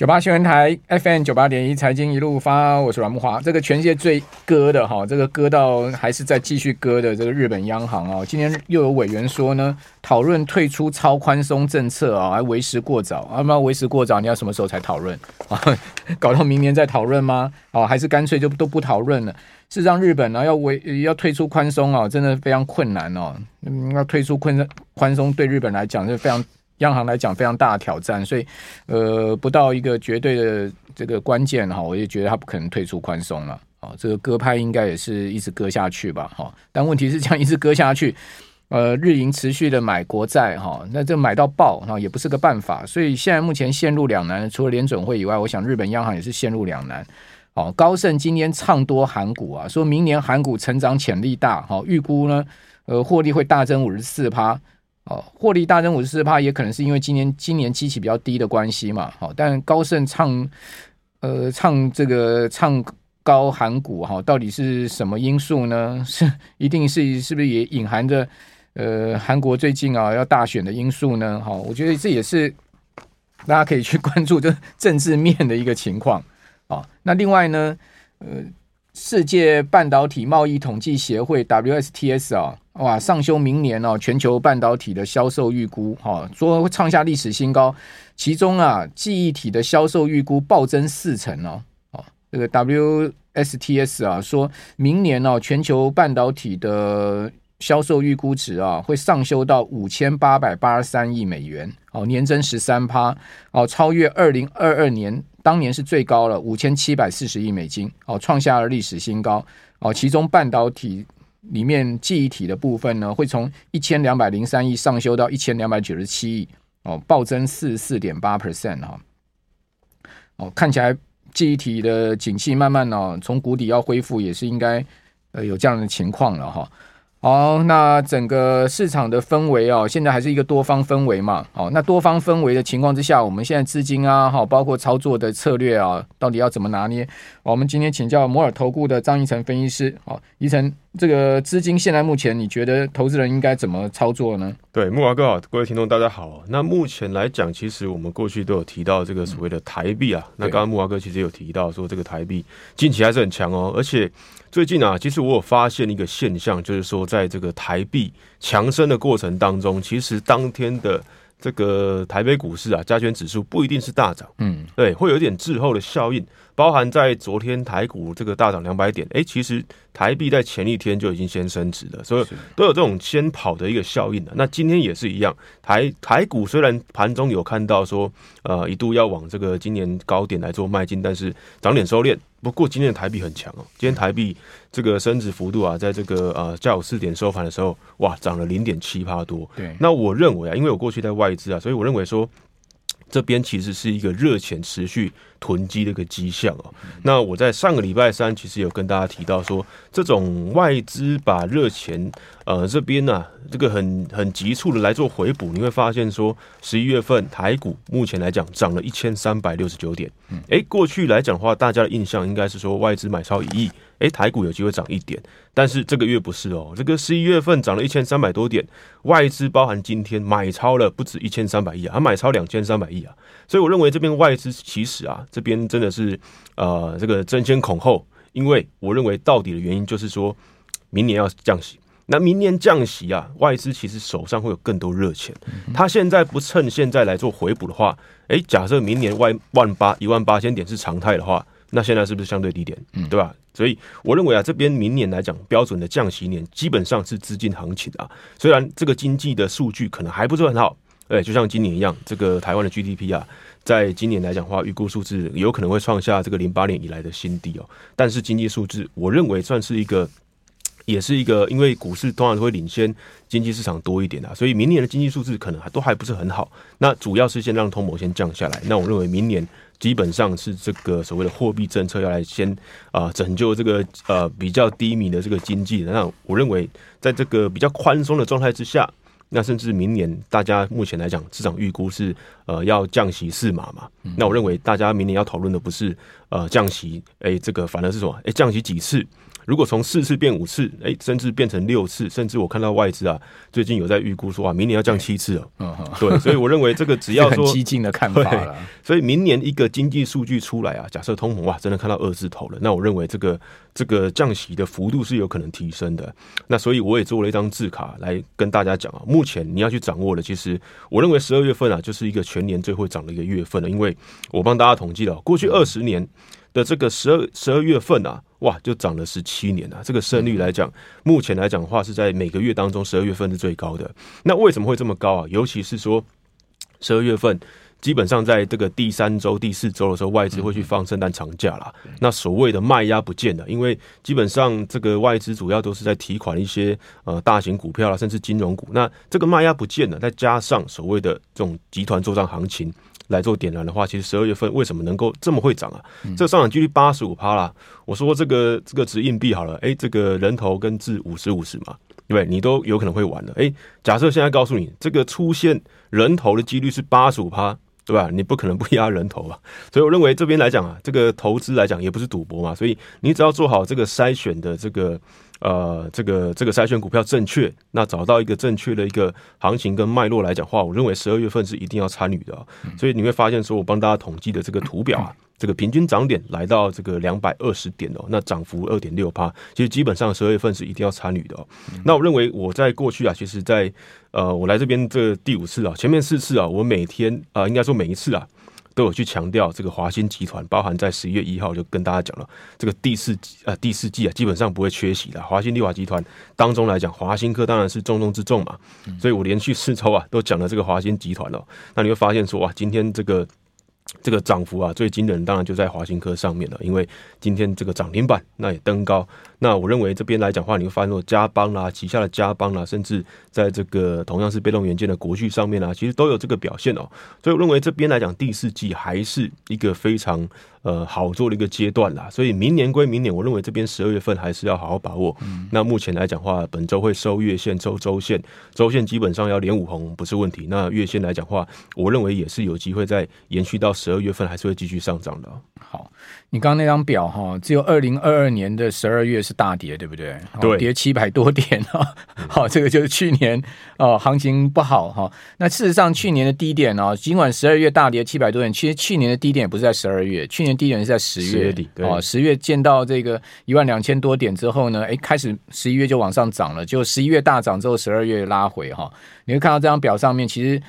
九八新闻台 FM 九八点一财经一路发，我是阮木华。这个全世界最割的哈，这个割到还是在继续割的这个日本央行啊，今天又有委员说呢，讨论退出超宽松政策啊，还为时过早啊？那为时过早，你要什么时候才讨论啊？搞到明年再讨论吗？哦，还是干脆就都不讨论了？事实上，日本呢要为要退出宽松啊，真的非常困难哦。要退出宽宽松，对日本来讲是非常。央行来讲非常大的挑战，所以呃，不到一个绝对的这个关键哈，我就觉得他不可能退出宽松了啊。这个割派应该也是一直割下去吧哈。但问题是这样一直割下去，呃，日银持续的买国债哈，那这买到爆哈也不是个办法。所以现在目前陷入两难，除了联准会以外，我想日本央行也是陷入两难。哦，高盛今天唱多韩股啊，说明年韩股成长潜力大，哈，预估呢，呃，获利会大增五十四趴。哦，获利大增五十四趴，也可能是因为今年今年基期比较低的关系嘛。好，但高盛唱呃唱这个唱高韩股哈，到底是什么因素呢？是一定是是不是也隐含着呃韩国最近啊要大选的因素呢？好，我觉得这也是大家可以去关注这政治面的一个情况啊。那另外呢，呃，世界半导体贸易统计协会 WSTS 啊。哇，上修明年哦，全球半导体的销售预估，哈，说创下历史新高。其中啊，记忆体的销售预估暴增四成哦，哦，这个 WSTS 啊，说明年哦，全球半导体的销售预估值啊，会上修到五千八百八十三亿美元，哦，年增十三趴，哦，超越二零二二年当年是最高了五千七百四十亿美金，哦，创下了历史新高，哦，其中半导体。里面记忆体的部分呢，会从一千两百零三亿上修到一千两百九十七亿哦，暴增四十四点八 percent 哈。哦，看起来记忆体的景气慢慢哦，从谷底要恢复，也是应该呃有这样的情况了哈。好，那整个市场的氛围哦，现在还是一个多方氛围嘛。好，那多方氛围的情况之下，我们现在资金啊，哈，包括操作的策略啊，到底要怎么拿捏？我们今天请教摩尔投顾的张贻程分析师。好，贻程，这个资金现在目前你觉得投资人应该怎么操作呢？对，木华哥好，各位听众大家好。那目前来讲，其实我们过去都有提到这个所谓的台币啊。嗯、那刚刚木华哥其实有提到说，这个台币近期还是很强哦，而且。最近啊，其实我有发现一个现象，就是说，在这个台币强升的过程当中，其实当天的这个台北股市啊，加权指数不一定是大涨，嗯，对，会有一点滞后的效应。包含在昨天台股这个大涨两百点，哎，其实台币在前一天就已经先升值了，所以都有这种先跑的一个效应的。那今天也是一样，台台股虽然盘中有看到说，呃，一度要往这个今年高点来做迈进，但是涨点收敛。不过今天的台币很强哦，今天台币这个升值幅度啊，在这个呃下午四点收盘的时候，哇，涨了零点七八多。对，那我认为啊，因为我过去在外资啊，所以我认为说。这边其实是一个热钱持续囤积的一个迹象哦。那我在上个礼拜三其实有跟大家提到说，这种外资把热钱呃这边呢、啊，这个很很急促的来做回补，你会发现说，十一月份台股目前来讲涨了一千三百六十九点。诶，过去来讲的话，大家的印象应该是说外资买超一亿。诶，台股有机会涨一点，但是这个月不是哦。这个十一月份涨了一千三百多点，外资包含今天买超了不止一千三百亿啊，还买超两千三百亿啊。所以我认为这边外资其实啊，这边真的是呃这个争先恐后，因为我认为到底的原因就是说明年要降息，那明年降息啊，外资其实手上会有更多热钱，他现在不趁现在来做回补的话，诶，假设明年外万八一万八千点是常态的话。那现在是不是相对低点？嗯，对吧？所以我认为啊，这边明年来讲，标准的降息年基本上是资金行情啊。虽然这个经济的数据可能还不是很好，哎，就像今年一样，这个台湾的 GDP 啊，在今年来讲话，预估数字有可能会创下这个零八年以来的新低哦。但是经济数字，我认为算是一个，也是一个，因为股市通常都会领先经济市场多一点啊，所以明年的经济数字可能还都还不是很好。那主要是先让通膨先降下来。那我认为明年。基本上是这个所谓的货币政策要来先啊、拯救这个呃比较低迷的这个经济。那我认为在这个比较宽松的状态之下，那甚至明年大家目前来讲市场预估是呃要降息四码嘛。那我认为大家明年要讨论的不是呃降息，哎这个反而是什么？哎降息几次？如果从四次变五次，哎，甚至变成六次，甚至我看到外资啊，最近有在预估说啊，明年要降七次哦。嗯，对，所以我认为这个只要 说很激进的看法了。所以明年一个经济数据出来啊，假设通膨哇真的看到二字头了，那我认为这个这个降息的幅度是有可能提升的。那所以我也做了一张字卡来跟大家讲啊，目前你要去掌握的，其实我认为十二月份啊就是一个全年最会涨的一个月份了，因为我帮大家统计了过去二十年的这个十二十二月份啊，哇，就涨了十七年啊！这个胜率来讲，目前来讲的话，是在每个月当中十二月份是最高的。那为什么会这么高啊？尤其是说十二月份，基本上在这个第三周、第四周的时候，外资会去放圣诞长假啦。那所谓的卖压不见了，因为基本上这个外资主要都是在提款一些呃大型股票啦，甚至金融股。那这个卖压不见了，再加上所谓的这种集团作帐行情。来做点燃的话，其实十二月份为什么能够这么会涨啊？嗯、这上涨几率八十五趴啦。我说这个这个值硬币好了，哎，这个人头跟字五十五十嘛，对不对？你都有可能会玩的。哎，假设现在告诉你这个出现人头的几率是八十五趴，对吧？你不可能不压人头吧？所以我认为这边来讲啊，这个投资来讲也不是赌博嘛，所以你只要做好这个筛选的这个。呃，这个这个筛选股票正确，那找到一个正确的一个行情跟脉络来讲的话，我认为十二月份是一定要参与的，哦。所以你会发现，说我帮大家统计的这个图表啊，这个平均涨点来到这个两百二十点哦，那涨幅二点六趴，其实基本上十二月份是一定要参与的，哦。那我认为我在过去啊，其实在呃，我来这边这第五次啊，前面四次啊，我每天啊，呃，应该说每一次啊。都有去强调这个华新集团，包含在十一月一号就跟大家讲了，这个第四季啊，第四季啊，基本上不会缺席的。华新利华集团当中来讲，华新科当然是重中之重嘛，所以我连续四周啊都讲了这个华新集团了。那你会发现说哇，今天这个。这个涨幅啊，最惊人当然就在华新科上面了，因为今天这个涨停板那也登高。那我认为这边来讲的话，你会发现说嘉邦啦，旗下的加邦啦，甚至在这个同样是被动元件的国巨上面啊，其实都有这个表现哦。所以我认为这边来讲，第四季还是一个非常。呃，好做的一个阶段啦，所以明年归明年，我认为这边十二月份还是要好好把握。嗯、那目前来讲的话，本周会收月线、收周线，周线基本上要连五红不是问题。那月线来讲的话，我认为也是有机会再延续到十二月份，还是会继续上涨的。好，你刚刚那张表哈，只有二零二二年的十二月是大跌，对不对？对，跌七百多点啊。好，这个就是去年哦，行情不好哈。那事实上，去年的低点呢，尽管十二月大跌七百多点，其实去年的低点也不是在十二月，去年。低点是在十月，十月底哦，十月见到这个一万两千多点之后呢，哎，开始十一月就往上涨了，就十一月大涨之后，十二月拉回哈。你会看到这张表上面，其实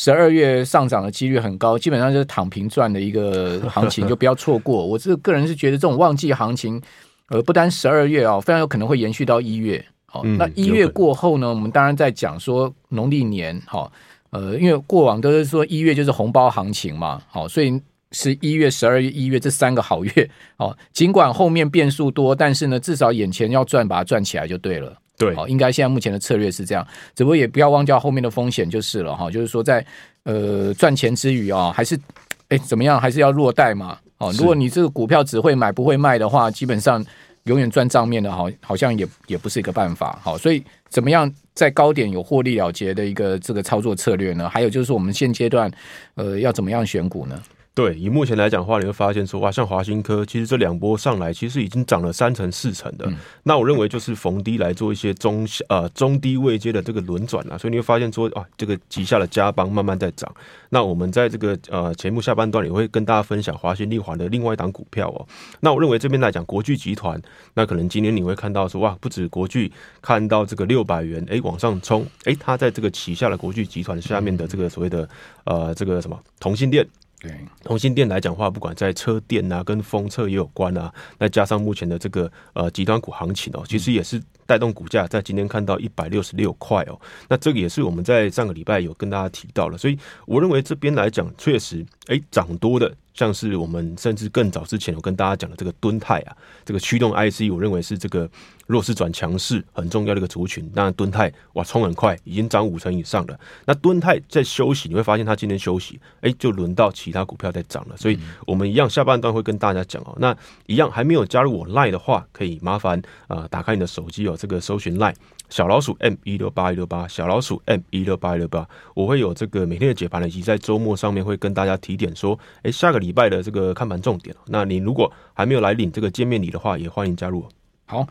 十二月上涨的几率很高，基本上就是躺平赚的一个 行情，就不要错过。我这个个人是觉得这种旺季行情，呃，不单十二月啊，非常有可能会延续到一月。好，那一月过后呢，我们当然在讲说农历年哈，呃，因为过往都是说一月就是红包行情嘛，好，所以。十一月、十二月、一月这三个好月哦，尽管后面变数多，但是呢，至少眼前要赚，把它赚起来就对了。对，好，应该现在目前的策略是这样，只不过也不要忘掉后面的风险就是了哈。就是说在，在呃赚钱之余啊，还是哎怎么样，还是要落袋嘛。哦，如果你这个股票只会买不会卖的话，基本上永远赚账面的，好，好像也也不是一个办法。好，所以怎么样在高点有获利了结的一个这个操作策略呢？还有就是我们现阶段呃要怎么样选股呢？对，以目前来讲的话，你会发现说，哇，像华新科，其实这两波上来，其实已经涨了三成四成的。嗯、那我认为就是逢低来做一些中呃中低位阶的这个轮转啊，所以你会发现说，啊，这个旗下的加邦慢慢在涨。那我们在这个呃节目下半段也会跟大家分享华新丽华的另外一档股票哦。那我认为这边来讲，国巨集团，那可能今年你会看到说，哇，不止国巨看到这个六百元，哎，往上冲，哎，它在这个旗下的国巨集团下面的这个所谓的呃这个什么同欣电。对，同性电来讲的话，不管在车电啊，跟封测也有关啊，再加上目前的这个呃极端股行情哦，其实也是带动股价在今天看到一百六十六块哦。那这个也是我们在上个礼拜有跟大家提到了，所以我认为这边来讲，确实哎涨多的。像是我们甚至更早之前有跟大家讲的这个敦泰啊，这个驱动 IC，我认为是这个弱势转强势很重要的一个族群。那敦泰哇冲很快，已经涨五成以上了。那敦泰在休息，你会发现它今天休息，哎，就轮到其他股票在涨了。所以我们一样下半段会跟大家讲哦。那一样还没有加入我 Line 的话，可以麻烦啊、呃、打开你的手机哦，这个搜寻 Line。小老鼠 M 一六八一六八，小老鼠 M 一六八一六八，我会有这个每天的解盘，以及在周末上面会跟大家提点说，哎、下个礼拜的这个看盘重点。那你如果还没有来领这个见面礼的话，也欢迎加入。好，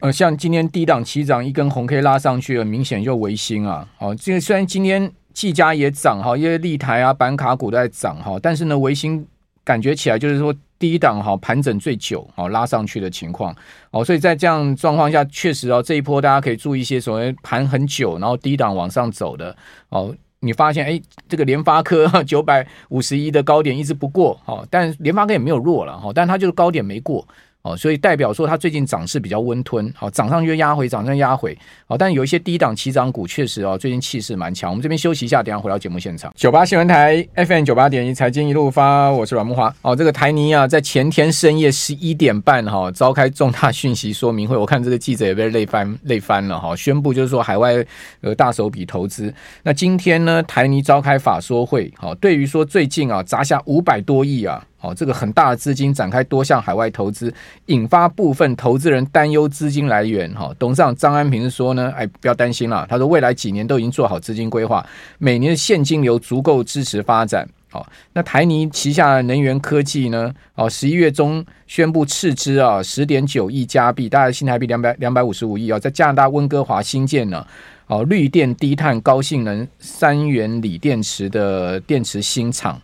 呃，像今天低档起涨，一根红 K 拉上去了，明显就维新啊。好，这个虽然今天技嘉也涨哈，因为立台啊、板卡股都在涨哈，但是呢，维新感觉起来就是说低档哈盘整最久，好拉上去的情况。哦，所以在这样状况下，确实哦，这一波大家可以注意一些所谓盘很久，然后低档往上走的哦。你发现哎，这个联发科 九百五十一的高点一直不过，哦，但联发科也没有弱了，哈，但它就是高点没过。哦，所以代表说它最近涨势比较温吞，好，涨上去压回，涨上压回，好，但有一些低档起涨股确实哦，最近气势蛮强。我们这边休息一下，等下回到节目现场。九八新闻台 FM 九八点一财经一路发，我是阮慕驊。哦，这个台泥啊，在前天深夜十一点半哈，召开重大讯息说明会，我看这个记者也被累翻累翻了哈，宣布就是说海外呃大手笔投资。那今天呢，台泥召开法说会，好，对于说最近啊砸下五百多亿啊。哦，这个很大的资金展开多项海外投资，引发部分投资人担忧资金来源。哈，董事长张安平说呢，哎，不要担心了。他说，未来几年都已经做好资金规划，每年的现金流足够支持发展。好，那台泥旗下能源科技呢？哦，十一月中宣布斥资啊，十点九亿加币，大概新台币两百两百五十五亿啊，在加拿大温哥华新建呢，哦，绿电低碳高性能三元锂电池的电池新厂。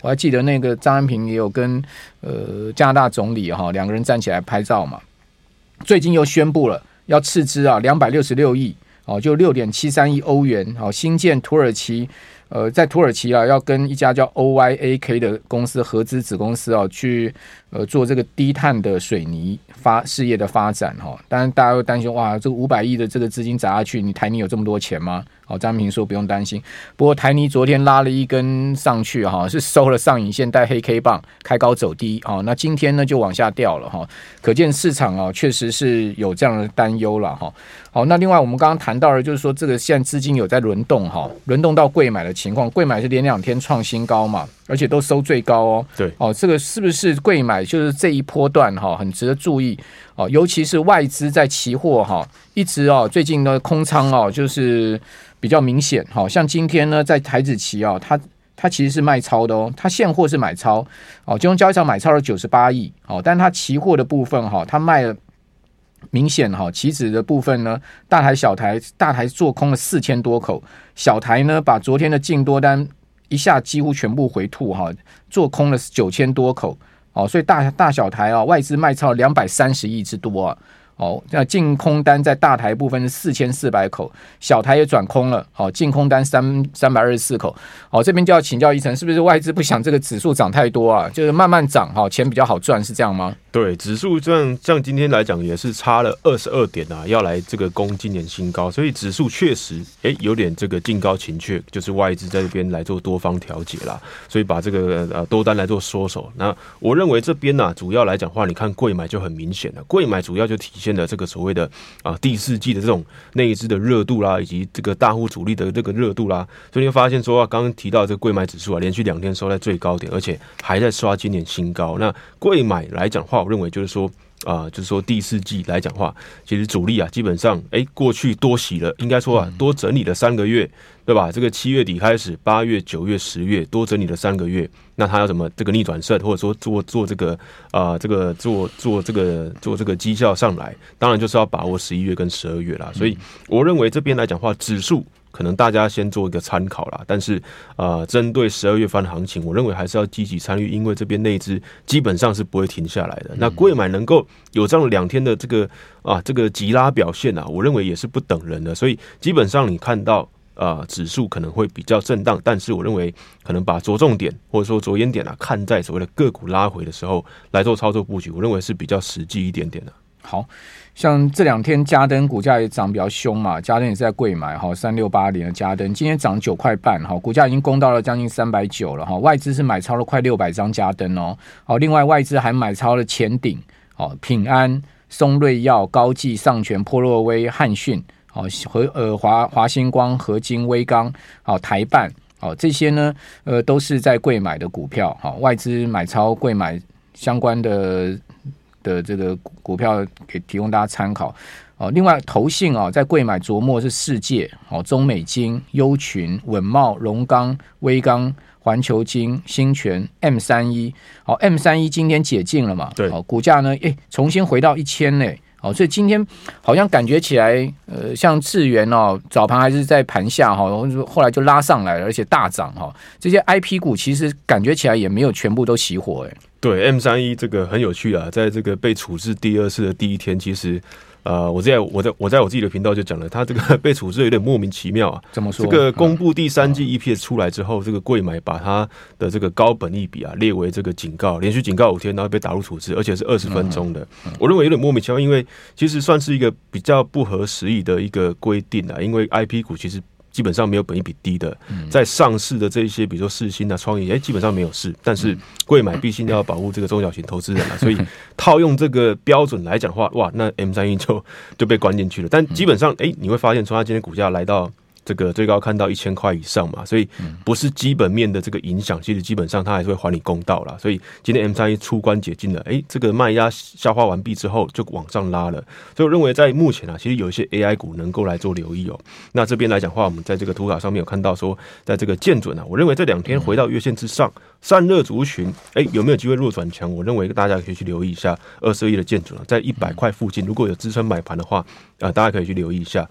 我还记得那个张安平也有跟呃加拿大总理哈两个人站起来拍照嘛。最近又宣布了要斥资啊两百六十六亿哦，就六点七三亿欧元哦，新建土耳其呃在土耳其啊要跟一家叫 OYAK 的公司合资子公司哦去呃做这个低碳的水泥发事业的发展哈。当然大家会担心哇，这个五百亿的这个资金砸下去，你台泥有这么多钱吗？好，张平说不用担心。不过台泥昨天拉了一根上去，哈，是收了上影线带黑 K 棒，开高走低，哦，那今天呢就往下掉了，哈，可见市场啊确实是有这样的担忧了，哈。好，那另外我们刚刚谈到的，就是说这个现在资金有在轮动，哈，轮动到贵买的情况，贵买是连两天创新高嘛，而且都收最高哦。对，哦，这个是不是贵买就是这一波段哈，很值得注意哦，尤其是外资在期货哈，一直哦最近的空仓哦就是。比较明显，好像今天呢，在台指期啊，它它其实是卖超的哦，它现货是买超，哦，金融交易场买超了九十八亿，哦，但它期货的部分哈，它卖了明显哈，期指的部分呢，大台小台大台做空了四千多口，小台呢把昨天的净多单一下几乎全部回吐哈，做空了九千多口，哦，所以大大小台啊，外资卖超两百三十亿之多啊。哦，那净空单在大台部分是四千四百口，小台也转空了。好，净空单三三百二十四口。好，这边就要请教一层，是不是外资不想这个指数涨太多啊？就是慢慢涨，哈，钱比较好赚，是这样吗？对，指数这样，像今天来讲也是差了二十二点啊，要来这个攻今年新高，所以指数确实哎有点这个劲高情绪，就是外资在这边来做多方调节啦，所以把这个呃多单来做缩手。那我认为这边呢、主要来讲话，你看贵买就很明显了，贵买主要就体现了这个所谓的啊第四季的这种内资的热度啦，以及这个大户主力的这个热度啦，所以你会发现说啊，刚刚提到这个贵买指数啊，连续两天收在最高点，而且还在刷今年新高。那贵买来讲话。我认为就是说啊、呃，就是说第四季来讲话，其实主力啊，基本上哎，过去多洗了，应该说啊，多整理了三个月，对吧？这个七月底开始，八月、九月、十月多整理了三个月，那他要怎么这个逆转胜，或者说做做这个啊、呃，这个做做这个做这个绩效上来，当然就是要把握十一月跟十二月啦。所以我认为这边来讲话，指数。可能大家先做一个参考啦，但是呃，针对十二月份的行情，我认为还是要积极参与，因为这边内资基本上是不会停下来的。那贵买能够有这样两天的这个啊这个急拉表现啊，我认为也是不等人的。所以基本上你看到啊指数可能会比较震荡，但是我认为可能把着重点或者说着眼点啊看在所谓的个股拉回的时候来做操作布局，我认为是比较实际一点点的。好。像这两天嘉登股价也涨比较凶嘛，嘉登也是在贵买哈，三六八零的嘉登今天涨九块半哈，股价已经攻到了将近三百九了哈，外资是买超了快六百张嘉登哦，好，另外外资还买超了前鼎、哦平安、松瑞药、高技、上全、波洛威、汉讯、好和呃华华星光、合金、威刚、好台办，好这些呢呃都是在贵买的股票，好外资买超贵买相关的。的这个股票给提供大家参考哦。另外，投信啊，在贵买琢磨是世界哦、中美金、优群、稳茂、荣钢、威钢、环球金、新泉、M 三一。好，M 三一今天解禁了嘛？对，哦，股价呢，诶，重新回到一千呢。哦，所以今天好像感觉起来，呃，像智元哦，早盘还是在盘下哈，后来就拉上来了，而且大涨哈。这些 IP 股其实感觉起来也没有全部都熄火哎。对，M 三一这个很有趣啊，在这个被处置第二次的第一天，其实。呃，我在我在我在我自己的频道就讲了，他这个 被处置有点莫名其妙啊。怎么说？这个公布第三季 EPS 出来之后，这个柜买把他的这个高本益比啊列为这个警告，连续警告五天，然后被打入处置，而且是二十分钟的。我认为有点莫名其妙，因为其实算是一个比较不合时宜的一个规定啊，因为 IP 股其实。基本上没有本益比低的，在上市的这一些，比如说世芯啊、创意，哎，基本上没有事。但是贵买毕竟要保护这个中小型投资人啊，所以套用这个标准来讲的话，哇，那 M 三一就就被关进去了。但基本上，哎，你会发现，从它今天股价来到。这个最高看到一千块以上嘛，所以不是基本面的这个影响，其实基本上它还是会还你公道啦。所以今天 M 三一出关解禁了，诶，这个卖压消化完毕之后就往上拉了。所以我认为在目前啊，其实有一些 AI 股能够来做留意哦。那这边来讲的话，我们在这个图卡上面有看到说，在这个建准啊，我认为这两天回到月线之上，散热族群，诶，有没有机会弱转强？我认为大家可以去留意一下二十二亿的建准啊，在一百块附近，如果有支撑买盘的话，啊、呃，大家可以去留意一下。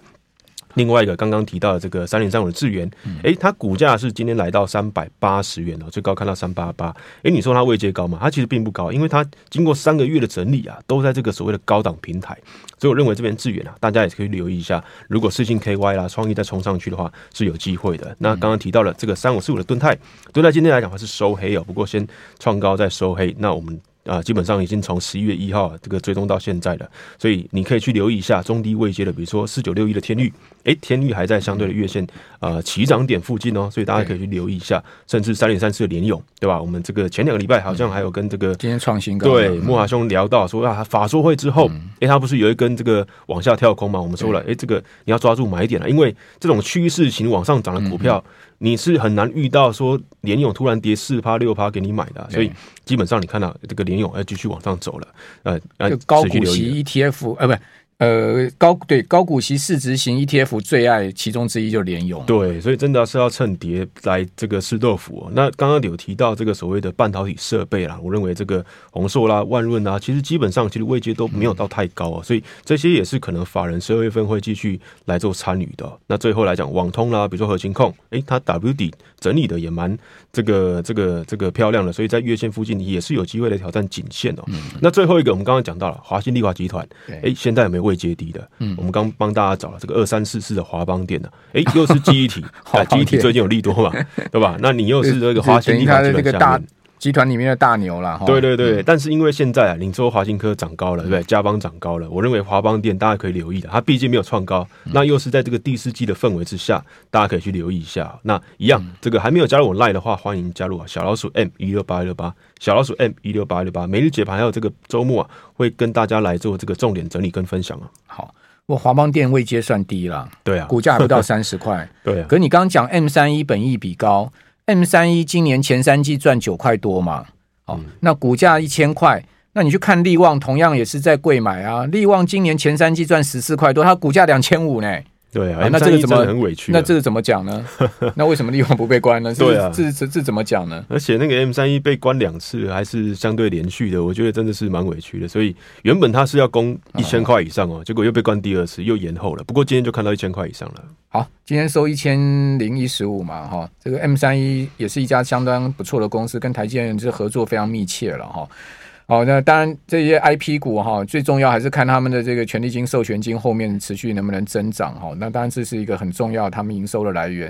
另外一个刚刚提到的这个三零三五的智原，诶，它股价是今天来到三百八十元哦，最高看到三八八。哎，你说它位阶高吗？它其实并不高，因为它经过三个月的整理啊，都在这个所谓的高档平台。所以我认为这边智源啊，大家也可以留意一下。如果世芯 KY 啦、创意再冲上去的话，是有机会的。那刚刚提到了这个三五四五的盾泰，盾泰今天来讲还是收黑哦，不过先创高再收黑。那我们。啊，基本上已经从十一月一号这个追踪到现在了，所以你可以去留意一下中低位阶的，比如说四九六一的天域，诶，天域还在相对的月线啊起涨点附近哦，所以大家可以去留意一下，甚至三点三四的联咏，对吧？我们这个前两个礼拜好像还有跟这个今天创新高，对莫华兄聊到说啊，法说会之后，诶，他不是有一根这个往下跳空吗？我们说了，诶，这个你要抓住买点了，因为这种趋势型往上涨的股票。你是很难遇到说联勇突然跌四趴六趴给你买的，所以基本上你看到这个联勇要继续往上走了，呃，呃，高股息 ETF，呃，不。呃，高对高股息市值型 ETF 最爱其中之一就是联咏，对，所以真的是要趁跌来这个吃豆腐哦。那刚刚有提到这个所谓的半导体设备啦，我认为这个宏硕啦、万润啊，其实基本上其实位阶都没有到太高哦，所以这些也是可能法人十二月份会继续来做参与的。那最后来讲，网通啦，比如说核心控，诶，它 W 底整理的也蛮这个这个这个漂亮的，所以在月线附近也是有机会来挑战颈线哦。那最后一个，我们刚刚讲到了华新丽华集团，诶，现在有没有位阶低的，嗯，我们刚帮大家找了这个二三四四的华邦电的，哎，又是记忆体，啊记忆体最近有利多嘛，对吧？那你又是这个华新电的这个大。集团里面的大牛了，对对对，但是因为现在啊，领州华新科涨高了，对不对？嘉邦涨高了，我认为华邦电大家可以留意的，它毕竟没有创高，那又是在这个第四季的氛围之下，大家可以去留意一下。那一样，这个还没有加入我 Line 的话，欢迎加入啊，小老鼠 M 一六八一六八，小老鼠 M 一六八一六八，每日解盘还有这个周末啊，会跟大家来做这个重点整理跟分享啊。好，我华邦电位阶算低了，对啊，股价还不到三十块，对啊。可你刚刚讲 M 三一本益比高，M 三一今年前三季赚九块多嘛？哦、那股价一千块，那你去看利旺，同样也是在贵买啊。利旺今年前三季赚十四块多，它股价两千五呢。对啊，那这个怎么很委屈？那这个怎么讲呢？那为什么力旺不被关呢？对啊，这这这怎么讲呢？而且那个 M 三一被关两次，还是相对连续的，我觉得真的是蛮委屈的。所以原本他是要攻一千块以上哦，结果又被关第二次，又延后了。不过今天就看到一千块以上了。好，今天收一千零一十五嘛，哈，这个 M 三一也是一家相当不错的公司，跟台积电是合作非常密切了哈。好，那当然这些 IP 股哈，最重要还是看他们的这个权利金、授权金后面持续能不能增长哈。那当然这是一个很重要他们营收的来源。